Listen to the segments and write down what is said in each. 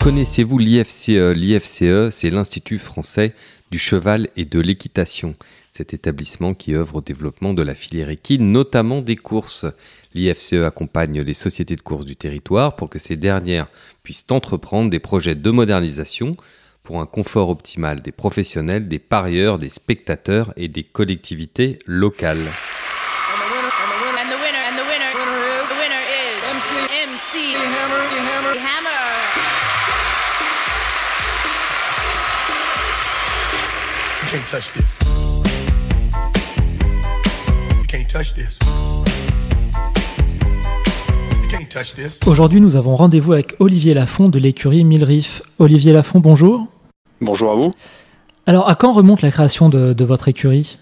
Connaissez-vous l'IFCE L'IFCE, c'est l'Institut français du cheval et de l'équitation. Cet établissement qui œuvre au développement de la filière équine, notamment des courses. L'IFCE accompagne les sociétés de courses du territoire pour que ces dernières puissent entreprendre des projets de modernisation pour un confort optimal des professionnels, des parieurs, des spectateurs et des collectivités locales. Aujourd'hui, nous avons rendez-vous avec Olivier Lafont de l'écurie Milrif. Olivier Lafont, bonjour. Bonjour à vous. Alors, à quand remonte la création de, votre écurie?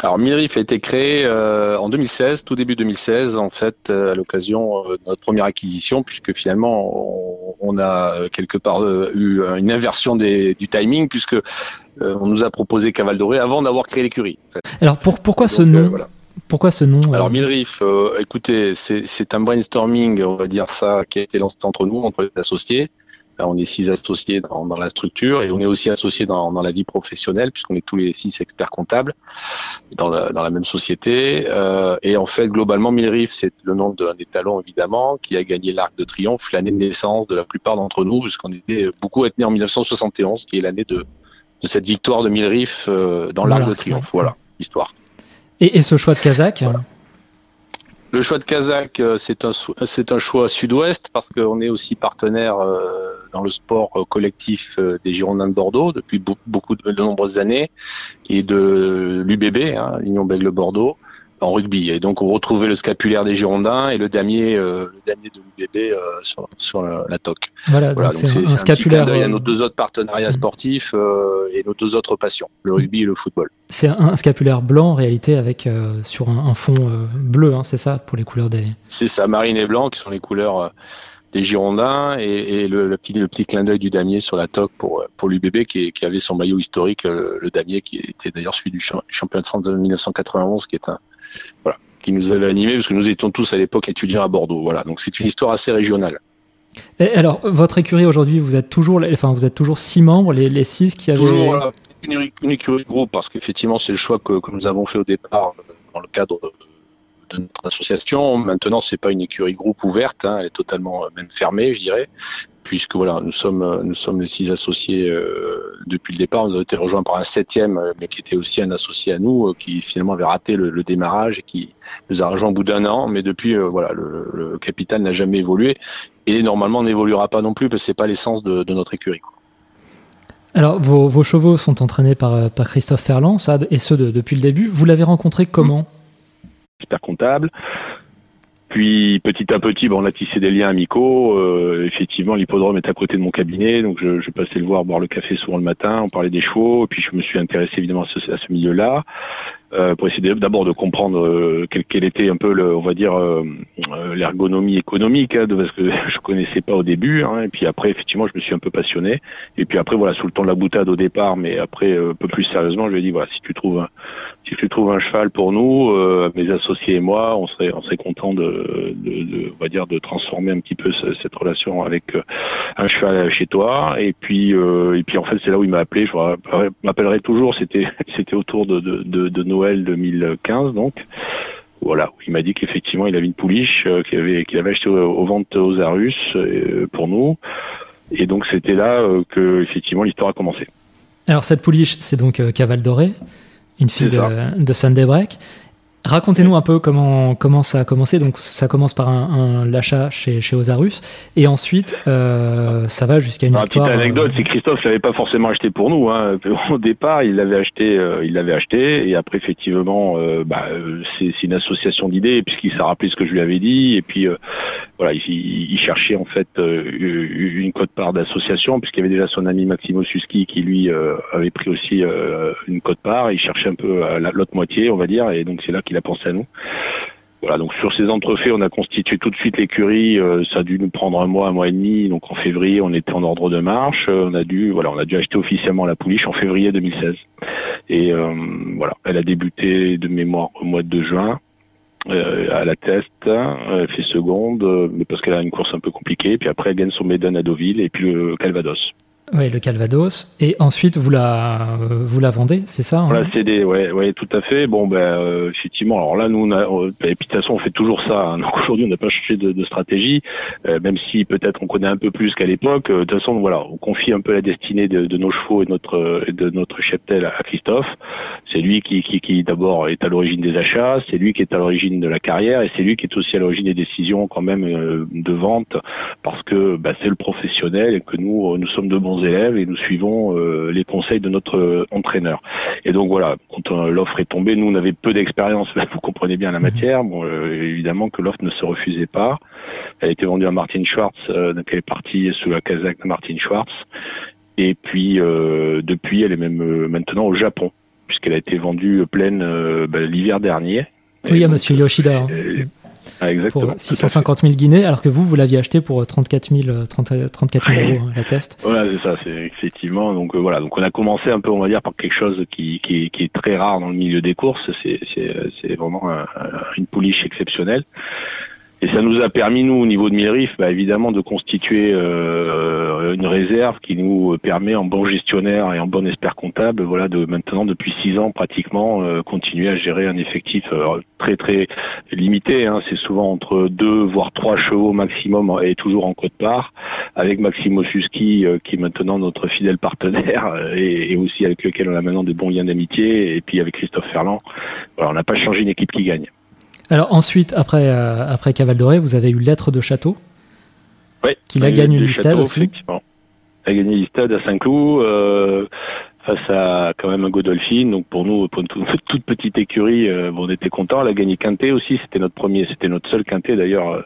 Alors, Milrif a été créé euh, en 2016, tout début 2016, en fait, euh, à l'occasion euh, de notre première acquisition, puisque finalement, on, a quelque part eu une inversion du timing, puisque on nous a proposé Caval Doré avant d'avoir créé l'écurie. Alors, pourquoi ce nom Pourquoi ce nom Alors, Milrif, écoutez, c'est un brainstorming, on va dire ça, qui a été lancé entre nous, entre les associés on est six associés dans, la structure et on est aussi associés dans, la vie professionnelle puisqu'on est tous les six experts comptables dans la, même société. Euh, et en fait, globalement, Milrif, c'est le nom d'un des évidemment qui a gagné l'Arc de Triomphe, l'année de naissance de la plupart d'entre nous, puisqu'on était beaucoup à être nés en 1971, qui est l'année de, cette victoire de Milrif euh, dans l'Arc de Triomphe. Voilà, l'histoire. Et, ce choix de Kazakh le choix de Kazakh, euh, c'est un, un choix sud-ouest parce qu'on est aussi partenaire euh, dans le sport euh, collectif des Girondins de Bordeaux depuis beaucoup de, nombreuses années et de l'UBB, hein, l'Union Bègle Bordeaux en rugby. Et donc on retrouvait le scapulaire des Girondins et le damier, le damier de l'UBB sur, sur la, toque. Voilà, donc c'est un, scapulaire. Il y a nos deux autres partenariats sportifs et nos deux autres passions, le rugby et le football. C'est un, scapulaire blanc en réalité avec sur un, fond bleu, hein, c'est ça pour les couleurs des. C'est ça, marine et blanc qui sont les couleurs des Girondins et, le, petit, le petit clin d'œil du damier sur la toque pour, pour l'UBB qui, qui, avait son maillot historique, le, damier qui était d'ailleurs celui du championnat de France de 1991 qui est un voilà qui nous avait animé parce que nous étions tous à l'époque étudiants à Bordeaux. Voilà, donc c'est une histoire assez régionale. Et alors, votre écurie aujourd'hui, vous êtes toujours, enfin, vous êtes toujours six membres, les, les six qui avaient. Toujours, une, une, écurie de groupe parce qu'effectivement, c'est le choix que, que, nous avons fait au départ euh, dans le cadre de notre association. Maintenant, c'est pas une écurie groupe ouverte, hein, elle est totalement euh, même fermée, je dirais, puisque voilà, nous sommes euh, nous sommes les six associés euh, depuis le départ. On a été rejoints par un septième, mais qui était aussi un associé à nous, qui finalement avait raté le, démarrage et qui nous a rejoint au bout d'un an. Mais depuis, voilà, le, capital n'a jamais évolué et normalement n'évoluera pas non plus parce que c'est pas l'essence de, notre écurie. Alors, vos, chevaux sont entraînés par, Christophe Ferland, et ce depuis le début. Vous l'avez rencontré comment? Expert comptable. Puis petit à petit, bon, on a tissé des liens amicaux. Euh, effectivement, l'hippodrome est à côté de mon cabinet, donc je, je, passais le voir boire le café souvent le matin. On parlait des chevaux, et puis je me suis intéressé évidemment à ce, milieu-là. Euh, pour essayer d'abord de comprendre euh, quelle, était un peu, le, on va dire, euh, l'ergonomie économique, hein, de, parce que je connaissais pas au début. Hein, et puis après, effectivement, je me suis un peu passionné. Et puis après, voilà, sous le ton de la boutade au départ, mais après, un peu plus sérieusement, je lui ai dit, voilà, si tu trouves un, si tu trouves un cheval pour nous, euh, mes associés et moi, on serait, on serait content de, de, de, on va dire, de transformer un petit peu cette relation avec euh, un cheval chez toi. Et puis, euh, et puis en fait, c'est là où il m'a appelé. Je m'appellerai toujours. C'était, c'était autour de, de, de, Noël 2015, donc. Voilà, il m'a dit qu'effectivement il avait une pouliche qu'il avait, qu'il avait acheté aux, ventes aux Arus pour nous. Et donc c'était là que effectivement l'histoire a commencé. Alors cette pouliche, c'est donc Caval Doré une fille de, de Sunday Break. Racontez-nous un peu comment, comment ça a commencé. Donc, ça commence par un, l'achat chez, chez Osarus, et ensuite, euh, ça va jusqu'à une victoire. Petite anecdote, euh, c'est Christophe l'avait pas forcément acheté pour nous. Hein. Au départ, il l'avait acheté, euh, il l'avait acheté, et après, effectivement, bah, c'est, une association d'idées, puisqu'il s'est rappelé ce que je lui avais dit, et puis voilà, il, cherchait en fait une cote-part d'association, puisqu'il y avait déjà son ami Maximo Suski qui lui avait pris aussi une cote-part. Il cherchait un peu l'autre moitié, on va dire, et donc c'est là qu'il a à nous. Voilà, donc sur ces entrefaits, on a constitué tout de suite l'écurie. Euh, ça a dû nous prendre un mois, un mois et demi. Donc en février, on était en ordre de marche. Euh, on a dû, voilà, on a dû acheter officiellement la pouliche en février 2016. Et euh, voilà, elle a débuté de mémoire au mois de juin. à la test, elle fait seconde, parce qu'elle a une course un peu compliquée. Puis après, elle gagne son Maiden à Deauville et puis le Calvados. Oui, le Calvados. Et ensuite, vous la, vous la vendez, c'est ça On la cédé, ouais, ouais, tout à fait. Bon, ben, euh, effectivement, alors là, nous, et puis de toute façon, on fait toujours ça. Hein. Donc aujourd'hui, on n'a pas changé de, de stratégie, euh, même si peut-être on connaît un peu plus qu'à l'époque. Euh, de toute façon, voilà, on confie un peu la destinée de, de nos chevaux et notre, de notre cheptel à Christophe. C'est lui qui, qui, d'abord est à l'origine des achats, c'est lui qui est à l'origine de la carrière, et c'est lui qui est aussi à l'origine des décisions quand même de vente, parce que bah, c'est le professionnel et que nous, nous sommes de bons élèves et nous suivons euh, les conseils de notre euh, entraîneur. Et donc voilà, quand euh, l'offre est tombée, nous on avait peu d'expérience, vous comprenez bien la mhm. matière. Bon, évidemment que l'offre ne se refusait pas. Elle a été vendue à Martin Schwartz, donc elle est partie sous la casaque de Martin Schwartz. Et puis depuis, elle est même maintenant au Japon, puisqu'elle a été vendue pleine bah, l'hiver dernier. Oui, à Monsieur Yoshida. Hein. Ah, pour 650 000 guinées, alors que vous, vous l'aviez acheté pour 34 000, 34 000 euros hein, la test. Voilà, c'est ça, c'est effectivement. Donc euh, voilà, donc on a commencé un peu, on va dire, par quelque chose qui, qui, qui est très rare dans le milieu des courses. C'est vraiment une pouliche exceptionnelle. Et ça nous a permis, nous, au niveau de Milrif, bah, évidemment, de constituer euh, une réserve qui nous permet, en bon gestionnaire et en bon expert comptable, voilà, de maintenant, depuis six ans pratiquement, euh, continuer à gérer un effectif euh, très très limité. Hein. C'est souvent entre deux voire trois chevaux maximum et toujours en côte part, avec Maximo Suski, qui est maintenant notre fidèle partenaire et, et, aussi avec lequel on a maintenant des bons liens d'amitié, et puis avec Christophe Ferland. Voilà, on n'a pas changé une équipe qui gagne. Alors ensuite, après, euh, après Caval Doré, vous avez eu Lettre de Château. Oui. Qui a gagné Listade aussi. A gagné Listade à Saint-Cloud. Euh, face à quand même un Godolphin. Donc pour nous, pour une toute petite écurie, euh, on était contents. Elle a gagné Quintet aussi. C'était notre premier, c'était notre seul Quintet d'ailleurs. Euh.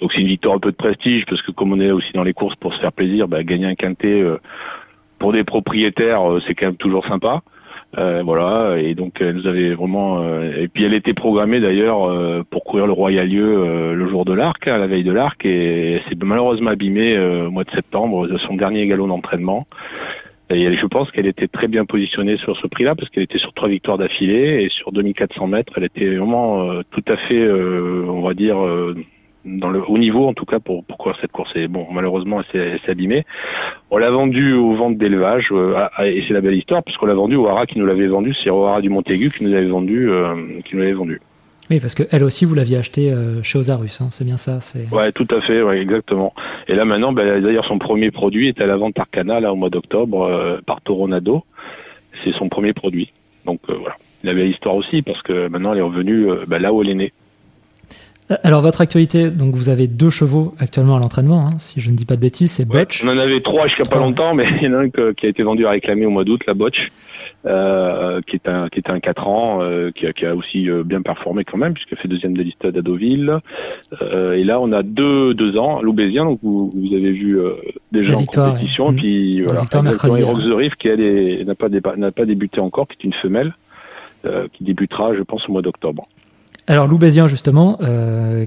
donc c'est une victoire un peu de prestige parce que comme on est aussi dans les courses pour se faire plaisir, bah, gagner un Quintet pour des propriétaires, c'est quand même toujours sympa. Euh, voilà, et donc elle nous avait vraiment. Euh, et puis elle était programmée d'ailleurs euh, pour courir le Royal Lieu le jour de l'Arc, à la veille de l'Arc, et s'est malheureusement abîmée au mois de septembre de son dernier galop d'entraînement. Et je pense qu'elle était très bien positionnée sur ce prix-là parce qu'elle était sur trois victoires d'affilée et sur 2400 mètres, elle était vraiment tout à fait, on va dire dans le haut niveau en tout cas pour, pour courir cette course. Et bon, malheureusement, elle s'est abîmée. On l'a vendu aux ventes d'élevage euh, et c'est la belle histoire puisqu'on l'a vendu au Hara qui nous l'avait vendu, c'est au Hara du Montaigu qui nous avait vendu, euh, qui nous l'avait vendu. Oui, parce que elle aussi, vous l'aviez acheté euh, chez Osarus, hein, c'est bien ça. Ouais, tout à fait, ouais, exactement. Et là maintenant, ben, d'ailleurs, son premier produit est à la vente Arcana là au mois d'octobre par Toronado. C'est son premier produit. Donc voilà, la belle histoire aussi parce que maintenant elle est revenue ben, là où elle est née. Alors votre actualité, donc vous avez deux chevaux actuellement à l'entraînement, hein, si je ne dis pas de bêtises, c'est Butch. on en avait trois jusqu'à pas longtemps, mais il y en a un qui a été vendu à réclamer au mois d'août, la Butch, euh, qui est un qui était un 4 ans, euh, qui, a, qui, a, aussi euh, bien performé quand même, puisqu'il fait deuxième de liste à Deauville. Euh, et là, on a deux deux ans, Loubésien, donc vous, vous avez vu euh, déjà en compétition, puis voilà, Rock the Reef, qui n'a pas n'a pas débuté encore, qui est une femelle, qui débutera, je pense, au mois d'octobre. Alors Loubésien, justement, euh,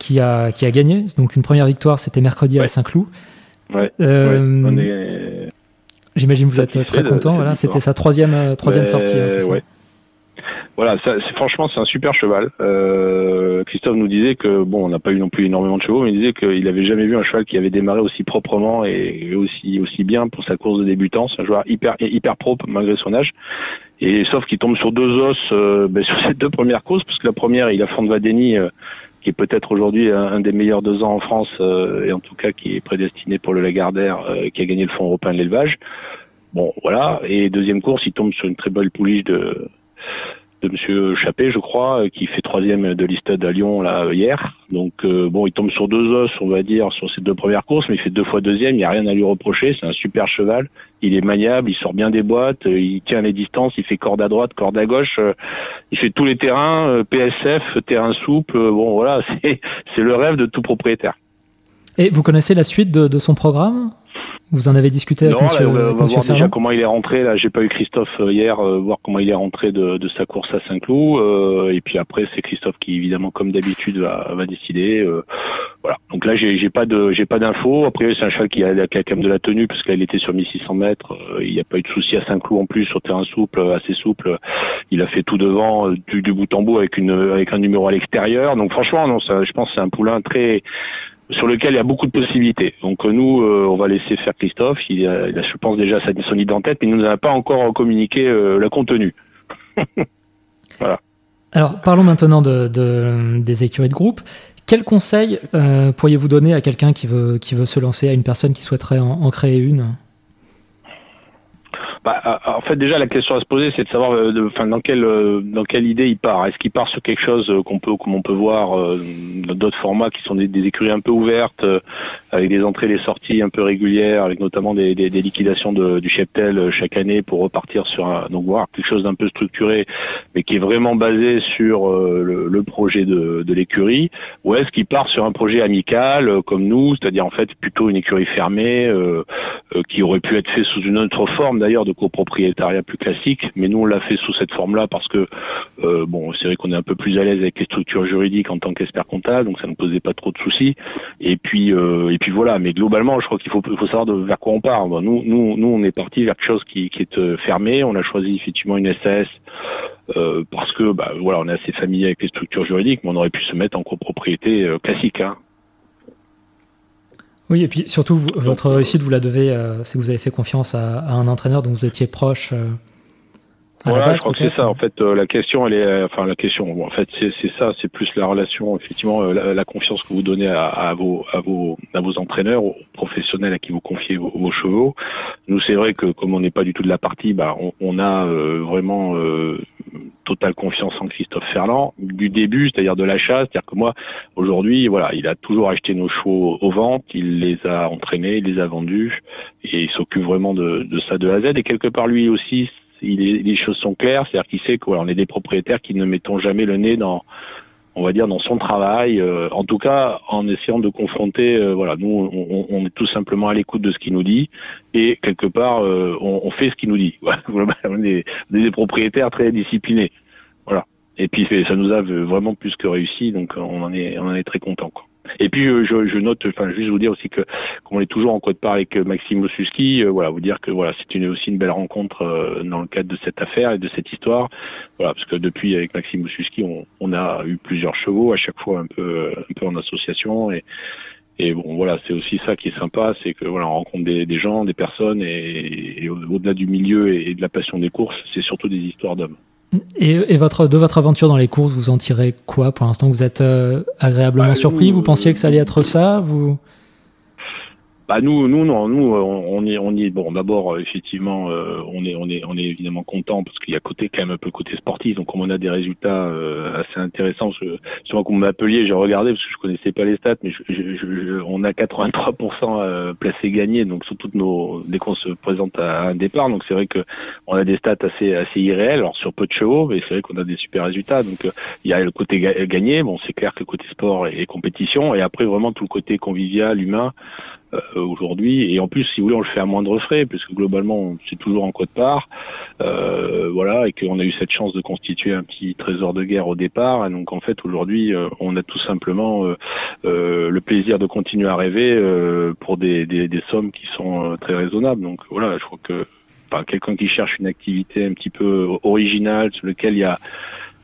qui, a, qui a gagné. Donc une première victoire, c'était mercredi à Saint-Cloud. Ouais, euh, J'imagine que vous êtes très content. Voilà, c'était sa troisième, euh, sortie. Hein, ça voilà, ça, franchement, c'est un super cheval. Christophe nous disait que, bon, on n'a pas eu non plus énormément de chevaux, mais il disait qu'il n'avait jamais vu un cheval qui avait démarré aussi proprement et aussi, aussi bien pour sa course de débutant. C'est un joueur hyper, hyper propre malgré son âge. Et sauf qu'il tombe sur deux os euh, ben, sur ces deux premières courses, parce que la première, il a Fond Vadeni, euh, qui est peut-être aujourd'hui un, des meilleurs deux ans en France, euh, et en tout cas qui est prédestiné pour le Lagardère, qui a gagné le Fonds européen de l'élevage. Bon, voilà. Et deuxième course, il tombe sur une très belle pouliche de de Monsieur Chappé, je crois, qui fait troisième de l'Istade à Lyon là hier. Donc bon, il tombe sur deux os, on va dire, sur ces deux premières courses, mais il fait deux fois deuxième. Il n'y a rien à lui reprocher. C'est un super cheval il est maniable, il sort bien des boîtes, euh, il tient les distances, il fait corde à droite, corde à gauche, euh, il fait tous les terrains, euh, PSF, terrain souple, bon voilà, c'est le rêve de tout propriétaire. Et vous connaissez la suite de, son programme? Vous en avez discuté avec non, monsieur, on va, voir déjà comment il est rentré. Là, j'ai pas eu Christophe hier, voir comment il est rentré de, sa course à Saint-Cloud. et puis après, c'est Christophe qui, évidemment, comme d'habitude, va, va décider. Voilà. Donc là, j'ai pas de, j'ai pas d'infos. Après, c'est un cheval qui a, qui a, quand même de la tenue parce qu'il était sur 1600 mètres. Euh, il n'y a pas eu de souci à Saint-Cloud en plus sur terrain souple, assez souple. Il a fait tout devant, du, du bout en bout avec une, avec un numéro à l'extérieur. Donc franchement, non, ça, je pense que c'est un poulain très sur lequel il y a beaucoup de possibilités. Donc nous, on va laisser faire Christophe. Il a, je pense déjà son idée en tête, mais il nous a pas encore communiqué le contenu. Alors parlons maintenant de, de, des écuries de groupe. Quel conseil euh, pourriez-vous donner à quelqu'un qui veut se lancer, à une personne qui souhaiterait en créer une? Bah, euh, en fait, déjà, la question à se poser, c'est de savoir, euh, enfin, dans quelle euh, dans quelle idée il part. Est-ce qu'il part sur quelque chose qu'on peut, comme on peut voir dans d'autres formats qui sont des, des, écuries un peu ouvertes, avec des entrées, et des sorties un peu régulières, avec notamment des, des, des liquidations de, du cheptel chaque année pour repartir sur un, donc voir quelque chose d'un peu structuré, mais qui est vraiment basé sur le, le, projet de, de l'écurie, ou est-ce qu'il part sur un projet amical comme nous, c'est-à-dire en fait plutôt une écurie fermée qui aurait pu être fait sous une autre forme d'ailleurs de copropriétariat plus classique, mais nous on l'a fait sous cette forme-là parce que euh, bon, c'est vrai qu'on est un peu plus à l'aise avec les structures juridiques en tant qu'expert comptable, donc ça ne posait pas trop de soucis. Et puis euh, et puis voilà, mais globalement, je crois qu'il faut, savoir de, vers quoi on part. nous nous nous on est parti vers quelque chose qui, est euh, fermé. On a choisi effectivement une SAS parce que bah, voilà, on est assez familier avec les structures juridiques, mais on aurait pu se mettre en copropriété classique. Hein. Oui, et puis surtout, votre réussite, vous la devez, euh, c'est que vous avez fait confiance à, un entraîneur dont vous étiez proche. Euh, voilà, je crois que c'est ça. En fait, euh, la question, elle est, enfin, la question. en fait, c'est ça. C'est plus la relation, effectivement, la, confiance que vous donnez à, vos, à vos, à vos entraîneurs, aux professionnels à qui vous confiez vos, chevaux. Nous, c'est vrai que comme on n'est pas du tout de la partie, bah, on, on a vraiment totale confiance en Christophe Ferland du début, c'est-à-dire de l'achat. C'est-à-dire que moi, aujourd'hui, voilà, il a toujours acheté nos chevaux aux ventes, il les a entraînés, il les a vendus, et il s'occupe vraiment de, ça de A à Z. Et quelque part, lui aussi, les choses sont claires, c'est-à-dire qu'il sait qu'on est des propriétaires qui ne mettons jamais le nez dans on va dire dans son travail, euh, en tout cas en essayant de confronter, euh, voilà, nous on, on, est tout simplement à l'écoute de ce qu'il nous dit et quelque part euh, on, on, fait ce qu'il nous dit. on est des propriétaires très disciplinés. Et puis ça nous a vraiment plus que réussi, donc on en est, on en est très content. Et puis je, je, note, enfin juste vous dire aussi que comme on est toujours en code part avec Maxime Osuski, euh, voilà, vous dire que voilà, c'est une, aussi une belle rencontre euh, dans le cadre de cette affaire et de cette histoire, voilà, parce que depuis avec Maxime Osuski, on, on a eu plusieurs chevaux, à chaque fois un peu, un peu en association et et bon, voilà, c'est aussi ça qui est sympa, c'est que voilà, on rencontre des, des gens, des personnes, et, au-delà du milieu et de la passion des courses, c'est surtout des histoires d'hommes. Et, votre, de votre aventure dans les courses, vous en tirez quoi pour l'instant? Vous êtes euh, agréablement bah, surpris? Vous pensiez que ça allait être ça? Vous... Bah nous, nous non, nous on, est, on est bon. D'abord, euh, effectivement, euh, on est, on est, on est évidemment content parce qu'il y a côté quand même un peu côté sportif. Donc, comme on a des résultats euh, assez intéressants, je, souvent quand vous m'appeliez, j'ai regardé parce que je connaissais pas les stats, mais je, je, on a 83% placés gagnés. Donc, sur toutes nos, dès qu'on se présente à un départ, donc c'est vrai que on a des stats assez, assez irréels. Alors sur peu de chevaux, mais c'est vrai qu'on a des super résultats. Donc, il y a le côté gagné. Bon, c'est clair que côté sport et compétition, et après vraiment tout le côté convivial, humain. Euh, aujourd'hui. Et en plus, si vous voulez, on le fait à moindre frais, puisque globalement, c'est toujours en code part. Euh, voilà, et qu'on a eu cette chance de constituer un petit trésor de guerre au départ. Et donc, en fait, aujourd'hui, euh, on a tout simplement le plaisir de continuer à rêver pour des, des, des, sommes qui sont très raisonnables. Donc, voilà, je crois que quelqu'un qui cherche une activité un petit peu originale, sur lequel il y a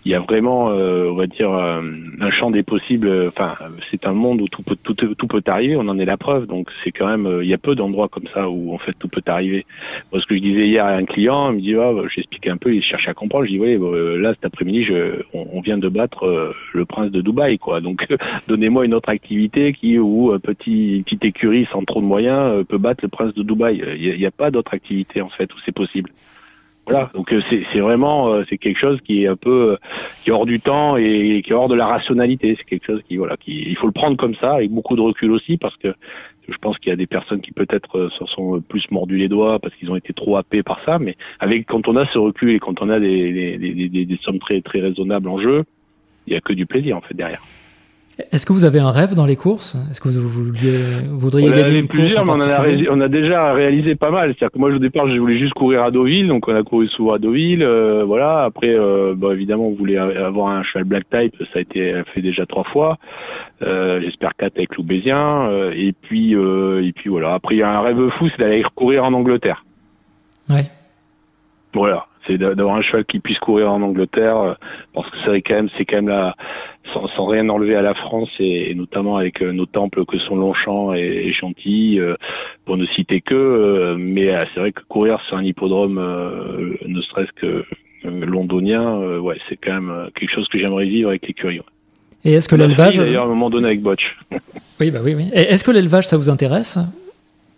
il y a vraiment, euh, on va dire, euh, un champ des possibles. Enfin, c'est un monde où tout peut, tout, tout peut arriver. On en est la preuve. Donc, c'est quand même, euh, il y a peu d'endroits comme ça où en fait tout peut arriver. Moi, ce que je disais hier à un client, il me dit, ah, bah, j'expliquais un peu, il cherche à comprendre. Je dis, oui, là cet après-midi, je, on, vient de battre le prince de Dubaï, quoi. Donc, donnez-moi une autre activité qui où un petit petite écurie sans trop de moyens peut battre le prince de Dubaï. Il n'y a, a, pas d'autre activité en fait où c'est possible. Voilà, donc euh, c'est vraiment euh, c'est quelque chose qui est un peu euh, qui est hors du temps et qui est hors de la rationalité. C'est quelque chose qui voilà, qui il faut le prendre comme ça avec beaucoup de recul aussi parce que je pense qu'il y a des personnes qui peut-être s'en sont plus mordus les doigts parce qu'ils ont été trop happés par ça. Mais avec quand on a ce recul et quand on a des, des, des, des, des sommes très très raisonnables en jeu, il y a que du plaisir en fait derrière. Est-ce que vous avez un rêve dans les courses? Est-ce que vous, vouliez, voudriez on gagner une plusieurs, course mais on, a on a déjà réalisé pas mal. C'est-à-dire que moi, au départ, je voulais juste courir à Deauville, donc on a couru souvent à Deauville. Euh, voilà. Après, euh, évidemment, on voulait avoir un cheval black type, ça a été fait déjà trois fois. Euh, J'espère quatre avec Loubésien. Et puis, et puis voilà. Après, il y a un rêve fou, c'est d'aller courir en Angleterre. Ouais. Voilà c'est d'avoir un cheval qui puisse courir en Angleterre, euh, parce que c'est quand même, c'est quand même là, sans, rien enlever à la France et, notamment avec euh, nos temples que sont Longchamp et, Chantilly, euh, pour ne citer que. mais c'est vrai que courir sur un hippodrome, ne serait-ce que londonien, ouais, c'est quand même quelque chose que j'aimerais vivre avec l'écurie. Et est-ce que l'élevage D'ailleurs, à un moment donné avec Botch. oui, bah oui, oui. Est-ce que l'élevage, ça vous intéresse?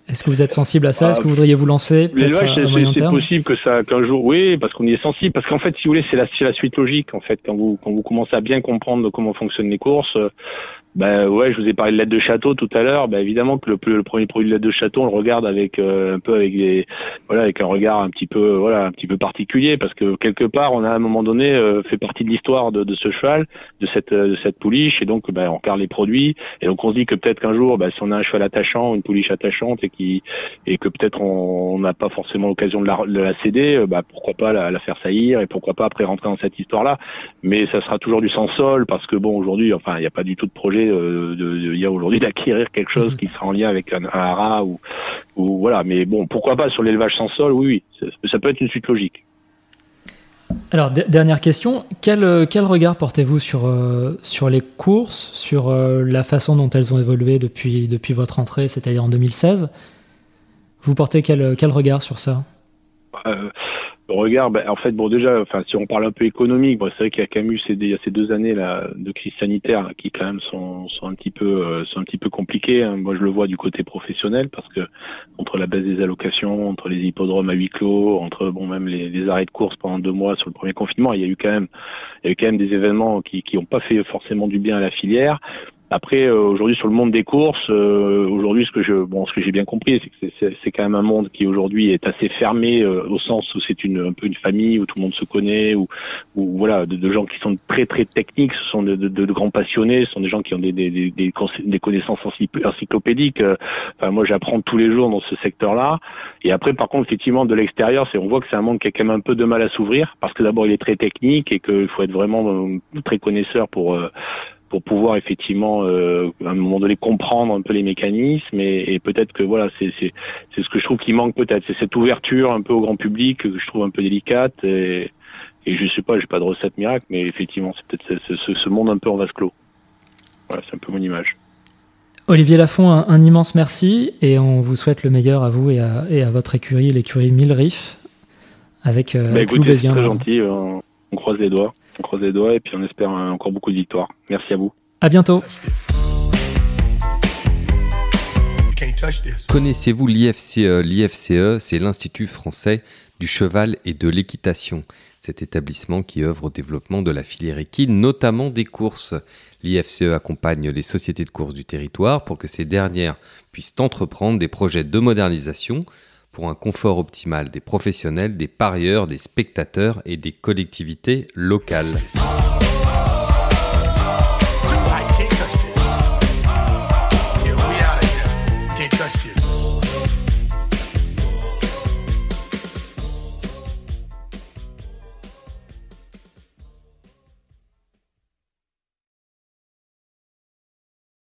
Est-ce que vous êtes sensible à ça? Est-ce que vous voudriez vous lancer L'élevage, c'est possible que ça, qu'un jour, oui, parce qu'on y est sensible. Parce qu'en fait, si vous voulez, c'est la, la suite logique. En fait, quand vous, quand vous commencez à bien comprendre comment fonctionnent les courses, ben ouais, je vous ai parlé de l'aide de château tout à l'heure. Ben évidemment que le, le, premier produit de l'aide de château, on le regarde avec euh, un peu avec des voilà avec un regard un petit peu voilà un petit peu particulier parce que quelque part on a à un moment donné euh, fait partie de l'histoire de, de, ce cheval, de cette de cette pouliche et donc ben on regarde les produits et donc on se dit que peut-être qu'un jour ben, si on a un cheval attachant, une pouliche attachante et qui et que peut-être on n'a pas forcément l'occasion de la, de la céder, ben, pourquoi pas la, la, faire saillir et pourquoi pas après rentrer dans cette histoire là. Mais ça sera toujours du sans sol parce que bon aujourd'hui enfin il n'y a pas du tout de projet euh, de, de, aujourd'hui d'acquérir quelque chose mhm. qui sera en lien avec un, un ou, ou, voilà. Mais bon, pourquoi pas sur l'élevage sans sol Oui, oui, ça, peut être une suite logique. Alors, dernière question, quel, euh, quel regard portez-vous sur, euh, sur les courses, sur la façon dont elles ont évolué depuis, depuis votre entrée, c'est-à-dire en 2016 Vous portez quel, quel regard sur ça? Regard, ben, en fait, bon, déjà, enfin, si on parle un peu économique, bon, c'est vrai qu'il y a quand même eu ces, ces deux années là de crise sanitaire qui quand même sont, sont un petit peu, euh, sont un petit peu compliquées. Hein. Moi, je le vois du côté professionnel parce que entre la baisse des allocations, entre les hippodromes à huis clos, entre bon même les, les arrêts de course pendant deux mois sur le premier confinement, il y a eu quand même, il y a eu quand même des événements qui, qui n'ont pas fait forcément du bien à la filière. Après, euh, aujourd'hui sur le monde des courses, euh, aujourd'hui ce que je, bon, ce que j'ai bien compris, c'est que c'est quand même un monde qui aujourd'hui est assez fermé euh, au sens où c'est une un peu une famille où tout le monde se connaît, ou ou voilà, de, de, gens qui sont très très techniques, ce sont de, de, de, grands passionnés, ce sont des gens qui ont des des, des, des connaissances encyclopédiques. Enfin, moi, j'apprends tous les jours dans ce secteur-là. Et après, par contre, effectivement, de l'extérieur, c'est on voit que c'est un monde qui a quand même un peu de mal à s'ouvrir parce que d'abord il est très technique et qu'il faut être vraiment très connaisseur pour pour pouvoir effectivement euh, à un moment donné comprendre un peu les mécanismes et, et peut-être que voilà c'est c'est c'est ce que je trouve qui manque peut-être. C'est cette ouverture un peu au grand public que je trouve un peu délicate et et je sais pas j'ai pas de recette miracle mais effectivement c'est peut-être ce, ce, monde un peu en vase clos. Voilà c'est un peu mon image. Olivier Lafont, un, immense merci et on vous souhaite le meilleur à vous et à, et à votre écurie, l'écurie Mille avec, euh, bah, écoutez, C'est très gentil, on, on croise les doigts. On croise les doigts et puis on espère encore beaucoup de victoires. Merci à vous. À bientôt. Connaissez-vous l'IFCE L'IFCE, c'est l'Institut français du cheval et de l'équitation. Cet établissement qui œuvre au développement de la filière équine, notamment des courses. L'IFCE accompagne les sociétés de courses du territoire pour que ces dernières puissent entreprendre des projets de modernisation pour un confort optimal des professionnels, des parieurs, des spectateurs et des collectivités locales.